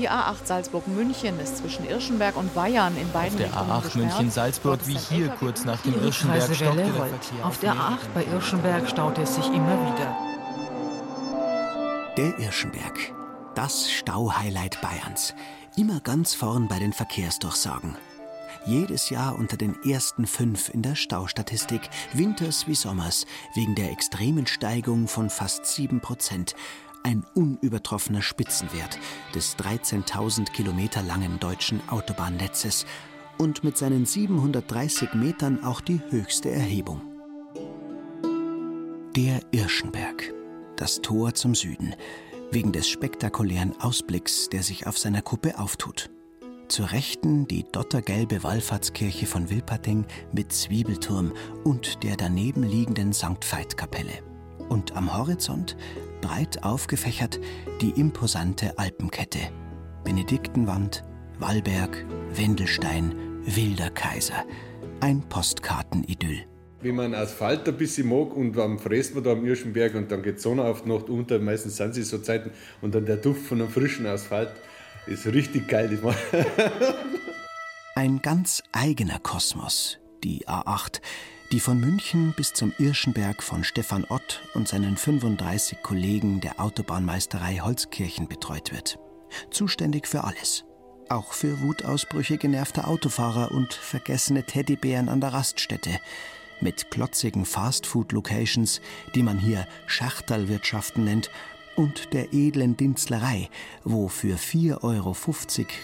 Die A8 Salzburg-München ist zwischen Irschenberg und Bayern in beiden Auf der A8 München-Salzburg wie hier kurz nach dem Irschenberg stockte der Verkehr. Auf der A8 bei Irschenberg staute es sich immer wieder. Der Irschenberg, das Stauhighlight Bayerns. Immer ganz vorn bei den Verkehrsdurchsagen. Jedes Jahr unter den ersten fünf in der Staustatistik, winters wie sommers, wegen der extremen Steigung von fast sieben Prozent. Ein unübertroffener Spitzenwert des 13.000 Kilometer langen deutschen Autobahnnetzes und mit seinen 730 Metern auch die höchste Erhebung. Der Irschenberg, das Tor zum Süden, wegen des spektakulären Ausblicks, der sich auf seiner Kuppe auftut. Zur Rechten die dottergelbe Wallfahrtskirche von Wilpating mit Zwiebelturm und der daneben liegenden St. Veit-Kapelle. Und am Horizont, breit aufgefächert, die imposante Alpenkette. Benediktenwand, Wallberg, Wendelstein, Wilder Kaiser. Ein Postkartenidyll. Wenn man Asphalt ein bisschen mag und dann fräst man da am Irschenberg und dann geht Sonne auf die Nacht unter, meistens sind sie so Zeiten und dann der Duft von einem frischen Asphalt, ist richtig geil. Ein ganz eigener Kosmos, die A8, die von München bis zum Irschenberg von Stefan Ott und seinen 35 Kollegen der Autobahnmeisterei Holzkirchen betreut wird. Zuständig für alles. Auch für Wutausbrüche genervter Autofahrer und vergessene Teddybären an der Raststätte. Mit klotzigen Fastfood-Locations, die man hier Schachterlwirtschaften nennt und der edlen Dinzlerei, wo für 4,50 Euro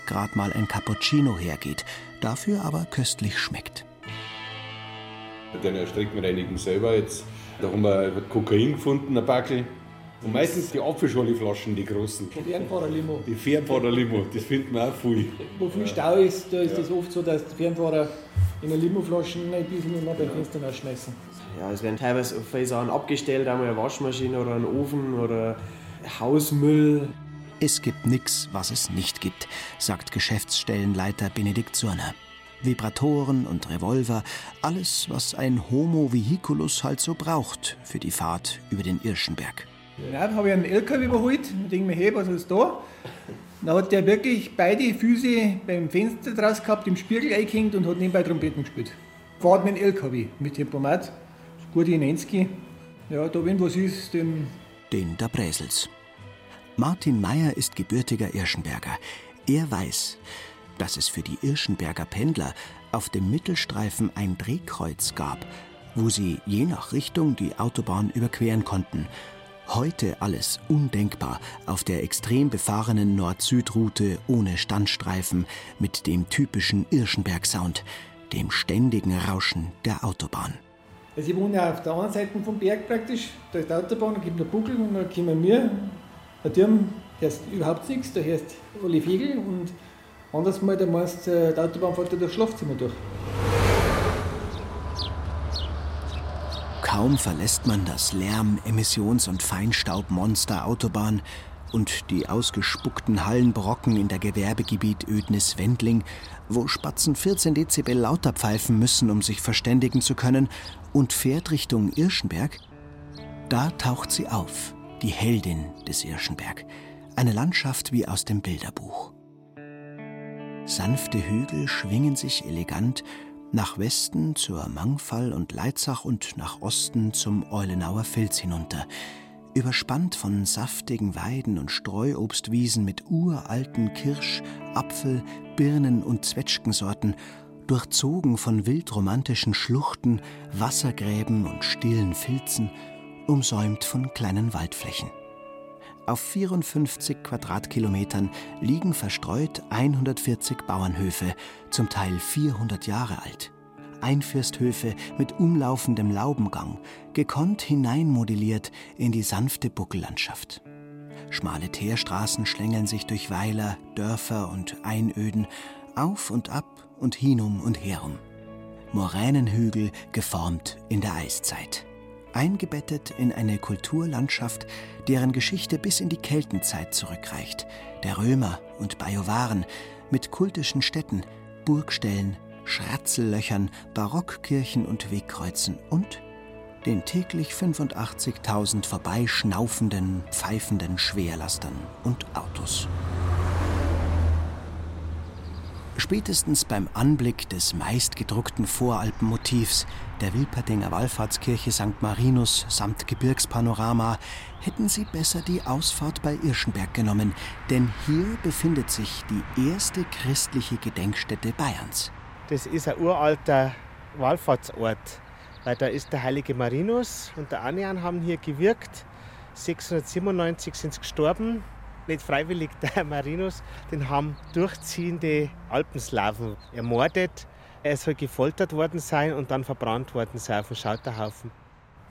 grad mal ein Cappuccino hergeht, dafür aber köstlich schmeckt. Dann Streckenreinigung selber jetzt. Da haben wir Kokain gefunden, ein Backel. Und meistens die Apfelschorleflaschen, die großen. Die Fernfahrerlimo. Die Fernfahrerlimo, das finden wir auch viel. Wo viel Stau ist, da ist es oft so, dass die Fernfahrer in der Limoflaschen ein bisschen noch beim Fenster rausschmeißen. Ja, es werden teilweise viele Sachen abgestellt, einmal eine Waschmaschine oder ein Ofen oder Hausmüll. Es gibt nichts, was es nicht gibt, sagt Geschäftsstellenleiter Benedikt Zurner. Vibratoren und Revolver, alles, was ein Homo vehiculus halt so braucht für die Fahrt über den Irschenberg. Ja, dann habe ich einen LKW überholt, denke mir, hey, was ist da? Dann hat der wirklich beide Füße beim Fenster draus gehabt, im Spiegel eingehängt und hat nebenbei Trompeten gespielt. Fahrt mit dem LKW, mit Tempomat, gute 90. Ja, da wenn was ist, den... Den der Bräsels. Martin Meyer ist gebürtiger Irschenberger. Er weiß, dass es für die Irschenberger Pendler auf dem Mittelstreifen ein Drehkreuz gab, wo sie je nach Richtung die Autobahn überqueren konnten. Heute alles undenkbar auf der extrem befahrenen Nord-Süd-Route ohne Standstreifen mit dem typischen Irschenberg-Sound, dem ständigen Rauschen der Autobahn. Also ich wohne ja auf der anderen Seite vom Berg praktisch, da ist die Autobahn, da gibt es einen Buckel und dann kommen wir, ein Turm, da ist überhaupt nichts, da heißt alle Vögel und anders mal, da meinst du, die Autobahn fährt da durchs Schlafzimmer durch. Kaum verlässt man das Lärm-, Emissions- und Feinstaubmonster Autobahn und die ausgespuckten Hallenbrocken in der Gewerbegebiet Ödnis-Wendling, wo Spatzen 14 Dezibel lauter pfeifen müssen, um sich verständigen zu können, und fährt Richtung Irschenberg, da taucht sie auf, die Heldin des Irschenberg, eine Landschaft wie aus dem Bilderbuch. Sanfte Hügel schwingen sich elegant nach Westen zur Mangfall und Leitzach und nach Osten zum Eulenauer Fels hinunter, überspannt von saftigen Weiden und Streuobstwiesen mit uralten Kirsch-, Apfel-, Birnen- und Zwetschgensorten, durchzogen von wildromantischen Schluchten, Wassergräben und stillen Filzen, umsäumt von kleinen Waldflächen. Auf 54 Quadratkilometern liegen verstreut 140 Bauernhöfe, zum Teil 400 Jahre alt. Einfürsthöfe mit umlaufendem Laubengang, gekonnt hineinmodelliert in die sanfte Buckellandschaft. Schmale Teerstraßen schlängeln sich durch Weiler, Dörfer und Einöden, auf und ab und hinum und herum. Moränenhügel geformt in der Eiszeit eingebettet in eine Kulturlandschaft, deren Geschichte bis in die Keltenzeit zurückreicht, der Römer und Bajuwaren, mit kultischen Städten, Burgstellen, Schratzellöchern, Barockkirchen und Wegkreuzen und den täglich 85.000 vorbeischnaufenden, pfeifenden Schwerlastern und Autos. Spätestens beim Anblick des meistgedruckten Voralpenmotivs der Wilperdinger Wallfahrtskirche St. Marinus samt Gebirgspanorama hätten sie besser die Ausfahrt bei Irschenberg genommen, denn hier befindet sich die erste christliche Gedenkstätte Bayerns. Das ist ein uralter Wallfahrtsort, weil da ist der heilige Marinus und der Anian haben hier gewirkt. 697 sind sie gestorben nicht freiwillig der Marinus, den haben durchziehende Alpenslaven ermordet. Er soll gefoltert worden sein und dann verbrannt worden sein auf dem Schauterhaufen.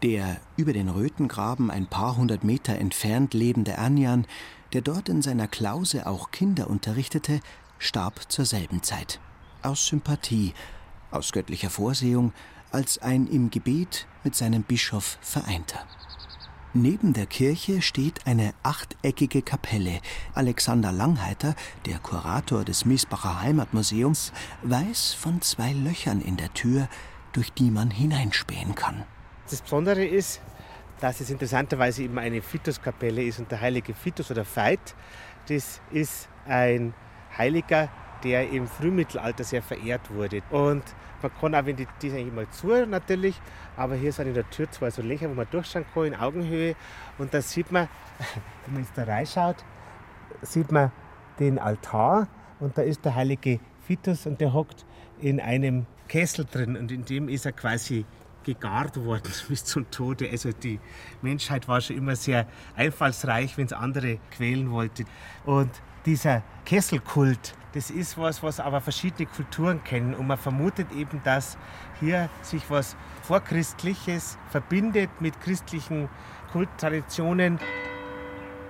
Der über den Rötengraben ein paar hundert Meter entfernt lebende Ernjan, der dort in seiner Klause auch Kinder unterrichtete, starb zur selben Zeit. Aus Sympathie, aus göttlicher Vorsehung, als ein im Gebet mit seinem Bischof Vereinter. Neben der Kirche steht eine achteckige Kapelle. Alexander Langheiter, der Kurator des Miesbacher Heimatmuseums, weiß von zwei Löchern in der Tür, durch die man hineinspähen kann. Das Besondere ist, dass es interessanterweise eben eine Fituskapelle ist und der heilige Fitus oder Veit, das ist ein Heiliger, der im Frühmittelalter sehr verehrt wurde. Und man kann auch, wenn die, die eigentlich mal zu natürlich, aber hier sind in der Tür zwei so Löcher, wo man durchschauen kann in Augenhöhe. Und da sieht man, wenn man jetzt da reinschaut, sieht man den Altar und da ist der heilige Vitus und der hockt in einem Kessel drin und in dem ist er quasi gegart worden bis zum Tode. Also die Menschheit war schon immer sehr einfallsreich, wenn es andere quälen wollte. Und dieser Kesselkult, das ist was, was aber verschiedene Kulturen kennen. Und man vermutet eben, dass hier sich was Vorchristliches verbindet mit christlichen Kulttraditionen.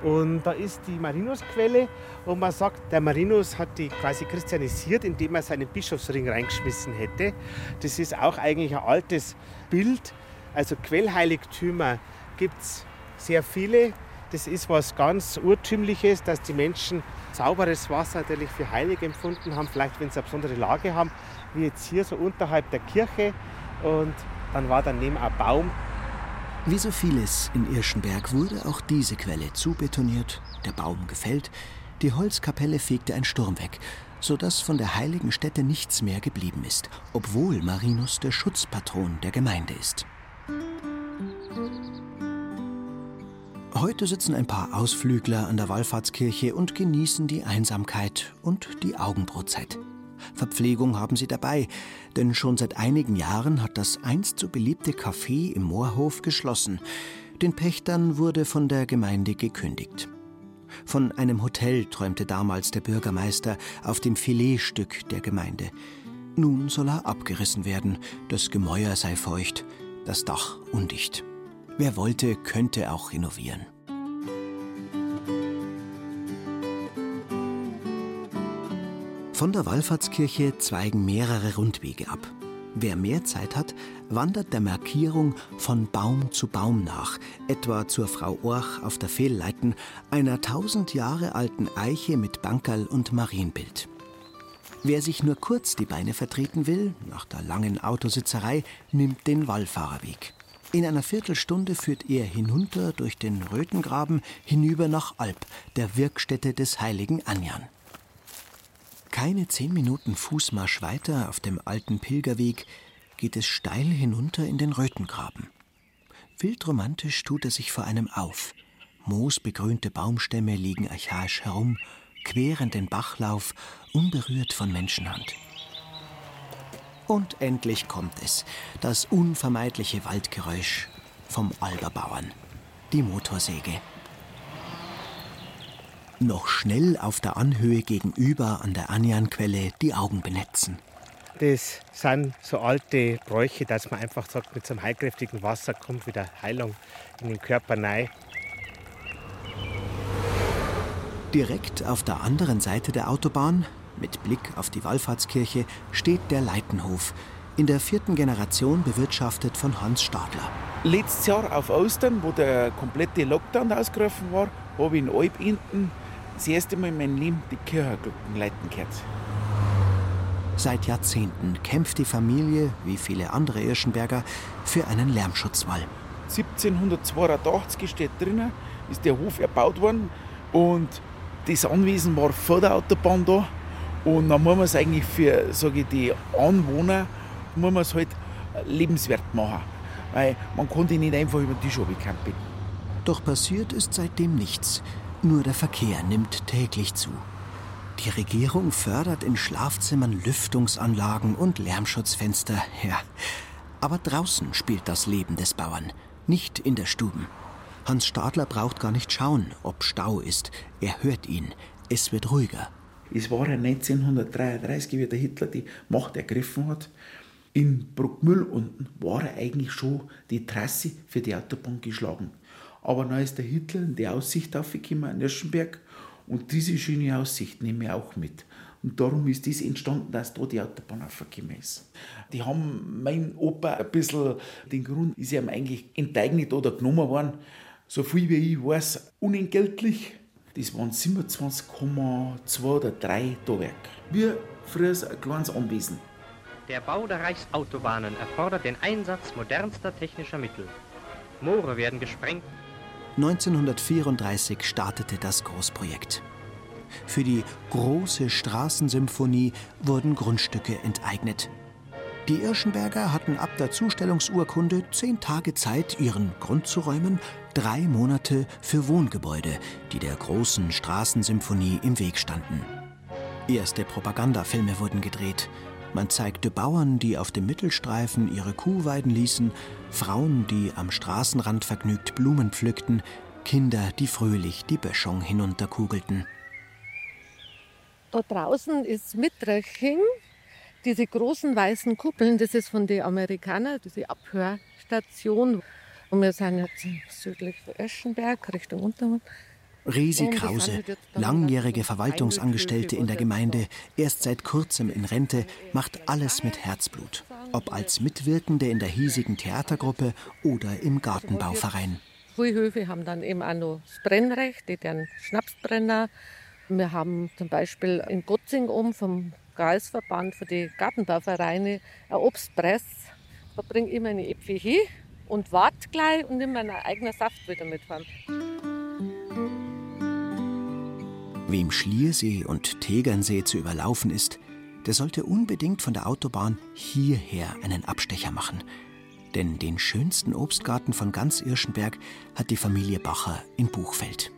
Und da ist die Marinusquelle und man sagt, der Marinus hat die quasi christianisiert, indem er seinen Bischofsring reingeschmissen hätte. Das ist auch eigentlich ein altes Bild. Also Quellheiligtümer gibt es sehr viele. Das ist was ganz Urtümliches, dass die Menschen sauberes Wasser natürlich für heilig empfunden haben, vielleicht wenn sie eine besondere Lage haben, wie jetzt hier so unterhalb der Kirche. Und dann war daneben ein Baum. Wie so vieles in Irschenberg wurde auch diese Quelle zubetoniert, der Baum gefällt, die Holzkapelle fegte ein Sturm weg, sodass von der heiligen Stätte nichts mehr geblieben ist, obwohl Marinus der Schutzpatron der Gemeinde ist. Heute sitzen ein paar Ausflügler an der Wallfahrtskirche und genießen die Einsamkeit und die Augenbrotzeit. Verpflegung haben sie dabei, denn schon seit einigen Jahren hat das einst so beliebte Café im Moorhof geschlossen. Den Pächtern wurde von der Gemeinde gekündigt. Von einem Hotel träumte damals der Bürgermeister auf dem Filetstück der Gemeinde. Nun soll er abgerissen werden, das Gemäuer sei feucht, das Dach undicht. Wer wollte, könnte auch renovieren. Von der Wallfahrtskirche zweigen mehrere Rundwege ab. Wer mehr Zeit hat, wandert der Markierung von Baum zu Baum nach, etwa zur Frau Orch auf der Fehlleiten, einer tausend Jahre alten Eiche mit Bankerl und Marienbild. Wer sich nur kurz die Beine vertreten will, nach der langen Autositzerei, nimmt den Wallfahrerweg. In einer Viertelstunde führt er hinunter durch den Rötengraben hinüber nach Alp, der Wirkstätte des heiligen Anjan. Keine zehn Minuten Fußmarsch weiter auf dem alten Pilgerweg geht es steil hinunter in den Rötengraben. Wildromantisch tut er sich vor einem auf. Moosbegrünte Baumstämme liegen archaisch herum, queren den Bachlauf, unberührt von Menschenhand. Und endlich kommt es, das unvermeidliche Waldgeräusch vom Alberbauern, die Motorsäge. Noch schnell auf der Anhöhe gegenüber an der Anjanquelle die Augen benetzen. Das sind so alte Bräuche, dass man einfach sagt, mit so einem heilkräftigen Wasser kommt wieder Heilung in den Körper rein. Direkt auf der anderen Seite der Autobahn mit Blick auf die Wallfahrtskirche steht der Leitenhof, in der vierten Generation bewirtschaftet von Hans Stadler. Letztes Jahr auf Ostern, wo der komplette Lockdown ausgerufen war, habe ich in Alp hinten das erste Mal in meinem Leben die Kirchenglocken leiten gehört. Seit Jahrzehnten kämpft die Familie, wie viele andere Irschenberger, für einen Lärmschutzwall. 1782 steht drinnen, ist der Hof erbaut worden und das Anwesen war vor der Autobahn da Und dann muss man es eigentlich für ich, die Anwohner muss man es halt lebenswert machen. Weil man konnte nicht einfach über den Tisch campen. Doch passiert ist seitdem nichts. Nur der Verkehr nimmt täglich zu. Die Regierung fördert in Schlafzimmern Lüftungsanlagen und Lärmschutzfenster, ja. Aber draußen spielt das Leben des Bauern, nicht in der Stuben. Hans Stadler braucht gar nicht schauen, ob Stau ist. Er hört ihn. Es wird ruhiger. Es war 1933, wie der Hitler die Macht ergriffen hat. In Bruckmühl unten war eigentlich schon die Trasse für die Autobahn geschlagen. Aber dann ist der Hitler in die Aussicht aufgekommen in Nürnberg und diese schöne Aussicht nehme ich auch mit. Und darum ist das entstanden, dass da die Autobahn aufgekommen ist. Die haben mein Opa ein bisschen, den Grund ist ihm eigentlich enteignet oder genommen worden. So viel wie ich weiß, unentgeltlich. Das waren 27,2 oder 3 Tauwerk. Wie früher ein kleines Anwesen. Der Bau der Reichsautobahnen erfordert den Einsatz modernster technischer Mittel. Moore werden gesprengt. 1934 startete das Großprojekt. Für die große Straßensymphonie wurden Grundstücke enteignet. Die Irschenberger hatten ab der Zustellungsurkunde zehn Tage Zeit, ihren Grund zu räumen, drei Monate für Wohngebäude, die der großen Straßensymphonie im Weg standen. Erste Propagandafilme wurden gedreht. Man zeigte Bauern, die auf dem Mittelstreifen ihre Kuh weiden ließen, Frauen, die am Straßenrand vergnügt Blumen pflückten, Kinder, die fröhlich die Böschung hinunterkugelten. Da draußen ist Mittreching, diese großen weißen Kuppeln, das ist von den Amerikanern, diese Abhörstation. Und wir sind jetzt südlich von Eschenberg, Richtung Untermund. Resi Krause, langjährige Verwaltungsangestellte in der Gemeinde, erst seit kurzem in Rente, macht alles mit Herzblut. Ob als Mitwirkende in der hiesigen Theatergruppe oder im Gartenbauverein. Viele Höfe haben dann eben auch noch das Brennrecht, die dann Schnapsbrenner. Wir haben zum Beispiel in Gotzing oben vom Kreisverband für die Gartenbauvereine ein Obstpress. Da bringe ich meine Äpfel hin und warte gleich und nehme meinen eigenen Saft wieder mitfahren. Wem Schliersee und Tegernsee zu überlaufen ist, der sollte unbedingt von der Autobahn hierher einen Abstecher machen. Denn den schönsten Obstgarten von ganz Irschenberg hat die Familie Bacher in Buchfeld.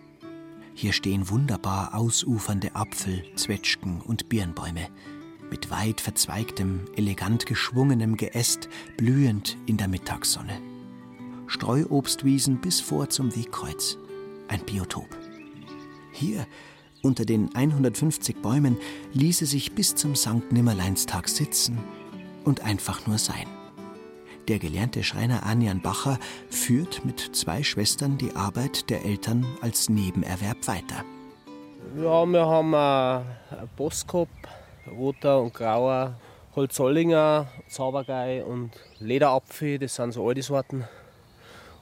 Hier stehen wunderbar ausufernde Apfel, Zwetschgen und Birnbäume. Mit weit verzweigtem, elegant geschwungenem Geäst, blühend in der Mittagssonne. Streuobstwiesen bis vor zum Wegkreuz. Ein Biotop. Hier unter den 150 Bäumen ließe sich bis zum Sankt Nimmerleinstag sitzen und einfach nur sein. Der gelernte Schreiner Anjan Bacher führt mit zwei Schwestern die Arbeit der Eltern als Nebenerwerb weiter. Ja, wir haben einen Boskop, roter und grauer, Holzollinger, Zaubergei und Lederapfel, das sind so alte Sorten.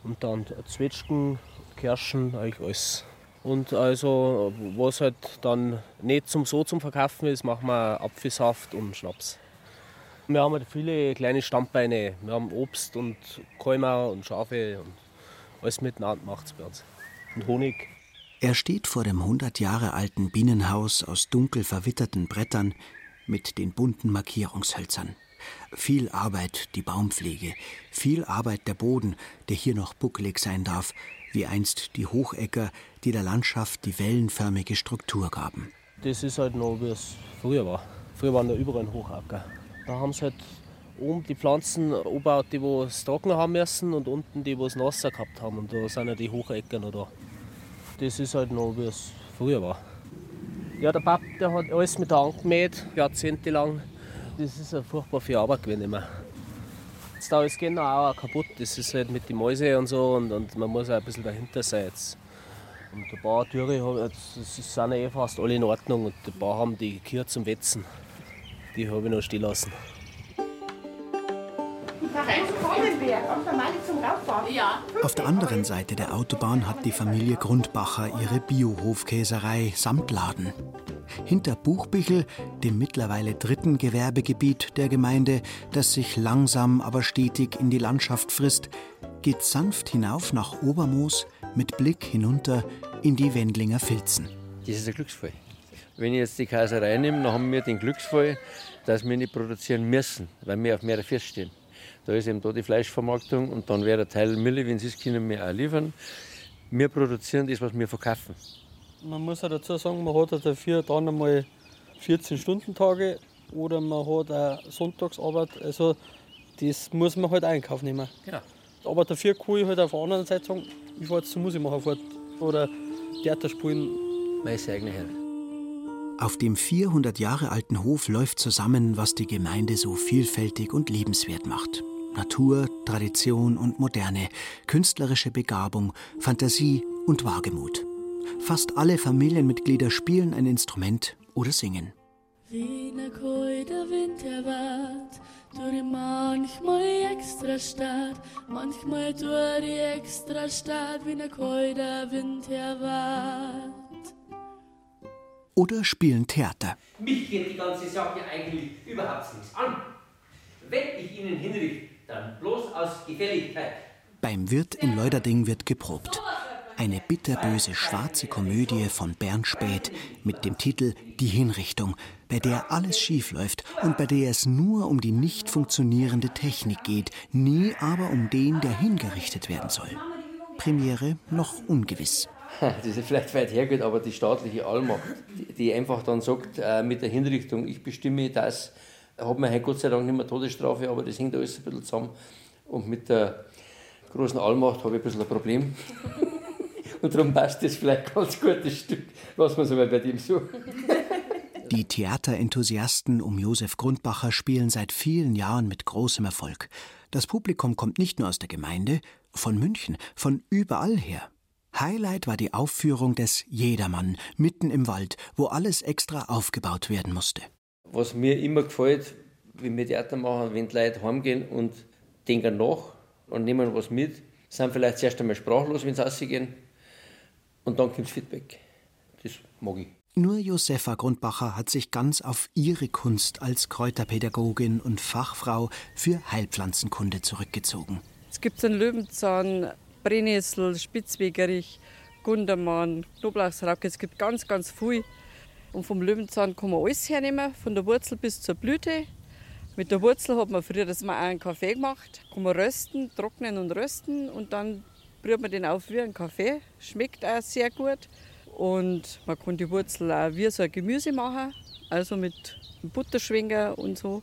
Und dann Zwetschgen, Kirschen, eigentlich alles und also, was halt dann nicht zum so zum Verkaufen ist, machen wir Apfelsaft und Schnaps. Wir haben halt viele kleine Stammbeine. Wir haben Obst und Kälmer und Schafe und alles miteinander macht es bei uns. Und Honig. Er steht vor dem 100 Jahre alten Bienenhaus aus dunkel verwitterten Brettern mit den bunten Markierungshölzern. Viel Arbeit die Baumpflege, viel Arbeit der Boden, der hier noch buckelig sein darf, wie einst die Hochecker, die der Landschaft die wellenförmige Struktur gaben. Das ist halt noch, wie es früher war. Früher waren da überall Hochacker. Da haben sie halt oben die Pflanzen angebaut, die es trocken haben müssen und unten die, die es nasser gehabt haben. Und da sind ja die Hochecker noch da. Das ist halt noch, wie es früher war. Ja, der Papa der hat alles mit der Hand gemäht, jahrzehntelang. Das ist ja furchtbar viel Arbeit gewesen immer jetzt da ist genau auch kaputt. Das ist halt mit den Mäuse und so und, und man muss auch ein bisschen dahinter sein jetzt. Und ein paar Türe sind ja eh fast alle in Ordnung und ein paar haben die Kühe zum Wetzen. Die habe ich noch stehen lassen. Auf der anderen Seite der Autobahn hat die Familie Grundbacher ihre Biohofkäserei samt Laden. Hinter Buchbichel, dem mittlerweile dritten Gewerbegebiet der Gemeinde, das sich langsam aber stetig in die Landschaft frisst, geht sanft hinauf nach Obermoos mit Blick hinunter in die Wendlinger Filzen. Das ist ein Glücksfall. Wenn ich jetzt die Kaiserei nehme, dann haben wir den Glücksfall, dass wir nicht produzieren müssen, weil wir auf mehrere feststehen. Da ist eben da die Fleischvermarktung und dann wäre der Teil Mille, wenn sie es können, wir auch liefern. Wir produzieren das, was wir verkaufen. Man muss auch dazu sagen, man hat dafür dann einmal 14-Stunden-Tage oder man hat auch Sonntagsarbeit. Also das muss man halt einkaufen nehmen. Genau. Aber dafür kann ich halt auf der anderen Seite sagen, ich fahre jetzt zur Musik machen fort oder Theater spielen. Meine eigene Herr. Auf dem 400 Jahre alten Hof läuft zusammen, was die Gemeinde so vielfältig und lebenswert macht. Natur, Tradition und Moderne, künstlerische Begabung, Fantasie und Wagemut. Fast alle Familienmitglieder spielen ein Instrument oder singen. Wie ne der Wind erwart, durch manchmal extra stark, manchmal durch die extra stark, wie ne der Wind erwart. Oder spielen Theater. Mich geht die ganze Sache eigentlich überhaupt nichts an. Wenn ich Ihnen hinrichte, dann bloß aus Gefälligkeit. Beim Wirt in Leuderding wird geprobt. Eine bitterböse schwarze Komödie von Bernd Späth mit dem Titel Die Hinrichtung, bei der alles schief läuft und bei der es nur um die nicht funktionierende Technik geht, nie aber um den, der hingerichtet werden soll. Premiere noch ungewiss. Das ist vielleicht weit hergeht, aber die staatliche Allmacht, die einfach dann sagt, äh, mit der Hinrichtung, ich bestimme das, hat man Gott sei Dank nicht mehr Todesstrafe, aber das hängt alles ein bisschen zusammen. Und mit der großen Allmacht habe ich ein bisschen ein Problem. Und darum passt das vielleicht ganz gut, das Stück, was man so bei dem so. Die Theaterenthusiasten um Josef Grundbacher spielen seit vielen Jahren mit großem Erfolg. Das Publikum kommt nicht nur aus der Gemeinde, von München, von überall her. Highlight war die Aufführung des Jedermann mitten im Wald, wo alles extra aufgebaut werden musste. Was mir immer gefällt, wenn wir Theater machen, wenn die Leute heimgehen und denken nach und nehmen was mit, sind vielleicht zuerst einmal sprachlos, wenn sie rausgehen und dann kommt Feedback. Das mag ich. Nur Josefa Grundbacher hat sich ganz auf ihre Kunst als Kräuterpädagogin und Fachfrau für Heilpflanzenkunde zurückgezogen. Es gibt einen Löwenzahn, Brennnessel, Spitzwegerich, Gundermann, Knoblauchsrauke. Es gibt ganz, ganz viel. Und vom Löwenzahn kann man alles hernehmen, von der Wurzel bis zur Blüte. Mit der Wurzel hat man früher das mal einen Kaffee gemacht. Kann man rösten, trocknen und rösten und dann brüht man den auf wie ein Kaffee. Schmeckt auch sehr gut. Und man kann die Wurzel auch wie so ein Gemüse machen, also mit Butterschwinger und so.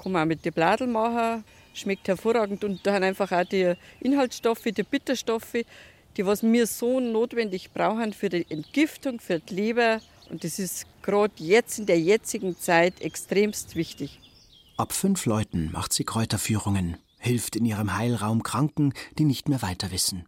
Kann man auch mit den Bladeln machen. Schmeckt hervorragend und da haben einfach auch die Inhaltsstoffe, die Bitterstoffe, die was wir so notwendig brauchen für die Entgiftung, für die Leber. Und das ist gerade jetzt in der jetzigen Zeit extremst wichtig. Ab fünf Leuten macht sie Kräuterführungen, hilft in ihrem Heilraum Kranken, die nicht mehr weiter wissen.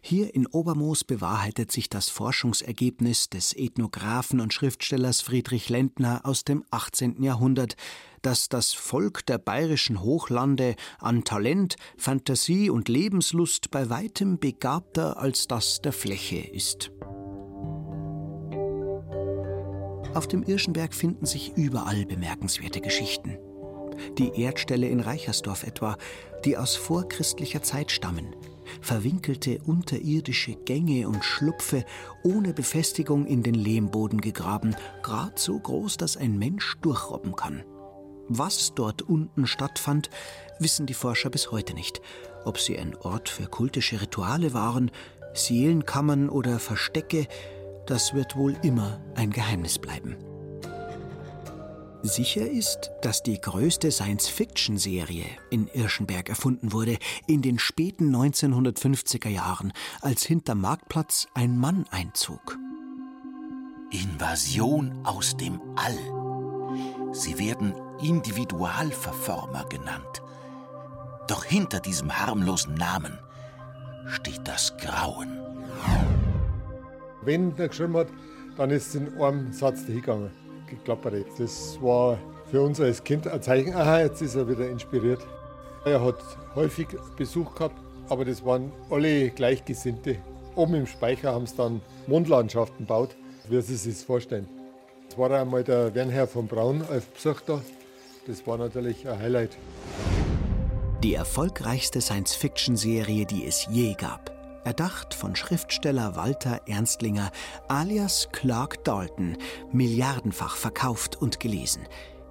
Hier in Obermoos bewahrheitet sich das Forschungsergebnis des Ethnographen und Schriftstellers Friedrich Lentner aus dem 18. Jahrhundert, dass das Volk der bayerischen Hochlande an Talent, Fantasie und Lebenslust bei weitem begabter als das der Fläche ist. Auf dem Irschenberg finden sich überall bemerkenswerte Geschichten. Die Erdstelle in Reichersdorf etwa, die aus vorchristlicher Zeit stammen, verwinkelte unterirdische Gänge und Schlupfe ohne Befestigung in den Lehmboden gegraben, grad so groß, dass ein Mensch durchrobben kann. Was dort unten stattfand, wissen die Forscher bis heute nicht. Ob sie ein Ort für kultische Rituale waren, Seelenkammern oder Verstecke, das wird wohl immer ein Geheimnis bleiben. Sicher ist, dass die größte Science-Fiction-Serie in Irschenberg erfunden wurde, in den späten 1950er Jahren, als hinterm Marktplatz ein Mann einzog. Invasion aus dem All. Sie werden Individualverformer genannt. Doch hinter diesem harmlosen Namen steht das Grauen. Wenn der geschrieben hat, dann ist es in einem Satz dahingegangen geklappert. Das war für uns als Kind ein Zeichen, aha, jetzt ist er wieder inspiriert. Er hat häufig Besuch gehabt, aber das waren alle Gleichgesinnte. Oben im Speicher haben sie dann Mondlandschaften gebaut, wie Sie sich vorstellen. Es war einmal der Wernherr von Braun als Besuch da. Das war natürlich ein Highlight. Die erfolgreichste Science-Fiction-Serie, die es je gab. Erdacht von Schriftsteller Walter Ernstlinger alias Clark Dalton, milliardenfach verkauft und gelesen.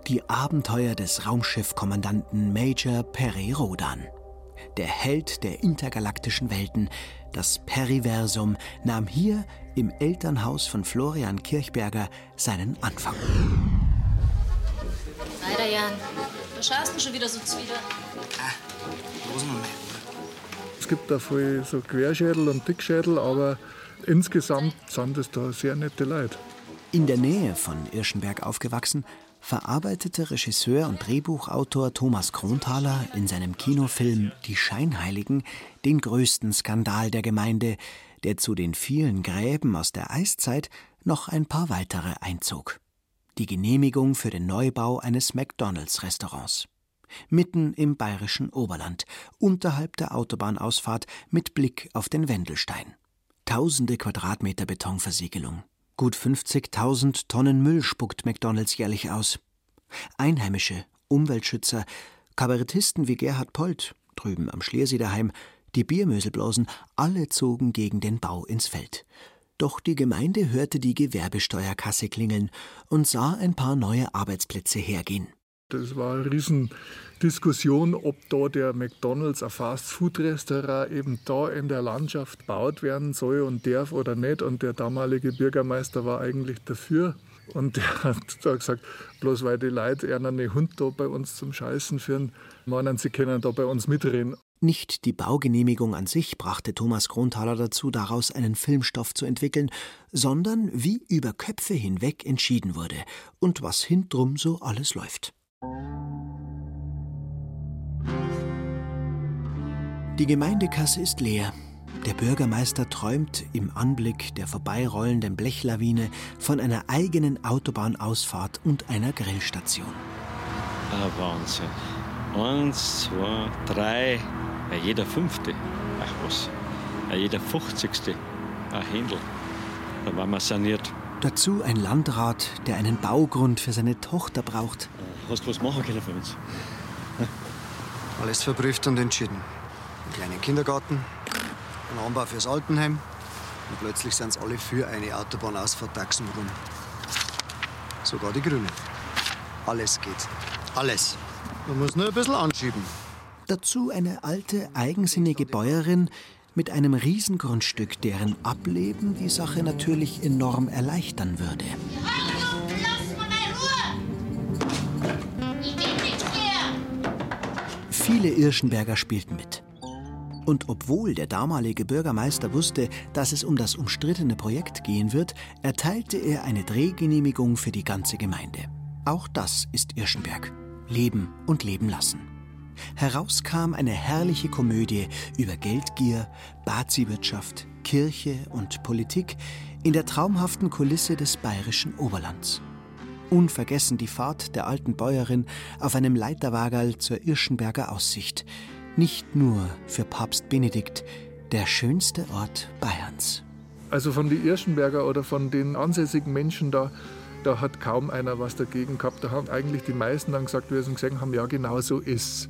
Die Abenteuer des Raumschiffkommandanten Major Perry Rodan. Der Held der intergalaktischen Welten, das Periversum, nahm hier im Elternhaus von Florian Kirchberger seinen Anfang. Leider, Jan. Was schaust du schon wieder so zwider? Ah, Rosenmann, es gibt da viel so Querschädel und Dickschädel, aber insgesamt sind es da sehr nette Leute. In der Nähe von Irschenberg aufgewachsen, verarbeitete Regisseur und Drehbuchautor Thomas Kronthaler in seinem Kinofilm Die Scheinheiligen den größten Skandal der Gemeinde, der zu den vielen Gräben aus der Eiszeit noch ein paar weitere einzog. Die Genehmigung für den Neubau eines McDonalds-Restaurants mitten im bayerischen Oberland, unterhalb der Autobahnausfahrt mit Blick auf den Wendelstein. Tausende Quadratmeter Betonversiegelung. Gut 50.000 Tonnen Müll spuckt McDonalds jährlich aus. Einheimische, Umweltschützer, Kabarettisten wie Gerhard Polt, drüben am Schliersee daheim, die Biermöselblasen, alle zogen gegen den Bau ins Feld. Doch die Gemeinde hörte die Gewerbesteuerkasse klingeln und sah ein paar neue Arbeitsplätze hergehen. Das war eine Riesendiskussion, ob da der McDonalds, ein Fast-Food-Restaurant, eben da in der Landschaft baut werden soll und darf oder nicht. Und der damalige Bürgermeister war eigentlich dafür. Und der hat da gesagt, bloß weil die Leute einen Hund da bei uns zum Scheißen führen, meinen sie können da bei uns mitreden. Nicht die Baugenehmigung an sich brachte Thomas Kronthaler dazu, daraus einen Filmstoff zu entwickeln, sondern wie über Köpfe hinweg entschieden wurde und was hintrum so alles läuft. Die Gemeindekasse ist leer. Der Bürgermeister träumt im Anblick der vorbeirollenden Blechlawine von einer eigenen Autobahnausfahrt und einer Grillstation. Ah, Wahnsinn. Eins, zwei, drei, ja, jeder fünfte. Ach was. Ja, jeder fünfzigste. Ein Händel. Da war man saniert. Dazu ein Landrat, der einen Baugrund für seine Tochter braucht. Hast du was machen können für uns? Alles verprüft und entschieden. Einen kleinen Kindergarten, ein Anbau fürs Altenheim und plötzlich sind sie alle für eine Autobahnausfahrt Taxenrum. Sogar die Grünen. Alles geht. Alles. Man muss nur ein bisschen anschieben. Dazu eine alte, eigensinnige Bäuerin mit einem Riesengrundstück, deren Ableben die Sache natürlich enorm erleichtern würde. Viele Irschenberger spielten mit. Und obwohl der damalige Bürgermeister wusste, dass es um das umstrittene Projekt gehen wird, erteilte er eine Drehgenehmigung für die ganze Gemeinde. Auch das ist Irschenberg. Leben und leben lassen. Heraus kam eine herrliche Komödie über Geldgier, Baziwirtschaft, Kirche und Politik in der traumhaften Kulisse des bayerischen Oberlands. Unvergessen die Fahrt der alten Bäuerin auf einem Leiterwagerl zur Irschenberger Aussicht. Nicht nur für Papst Benedikt, der schönste Ort Bayerns. Also von den Irschenberger oder von den ansässigen Menschen da, da hat kaum einer was dagegen gehabt. Da haben eigentlich die meisten dann gesagt, wie sie gesehen haben, ja genau so ist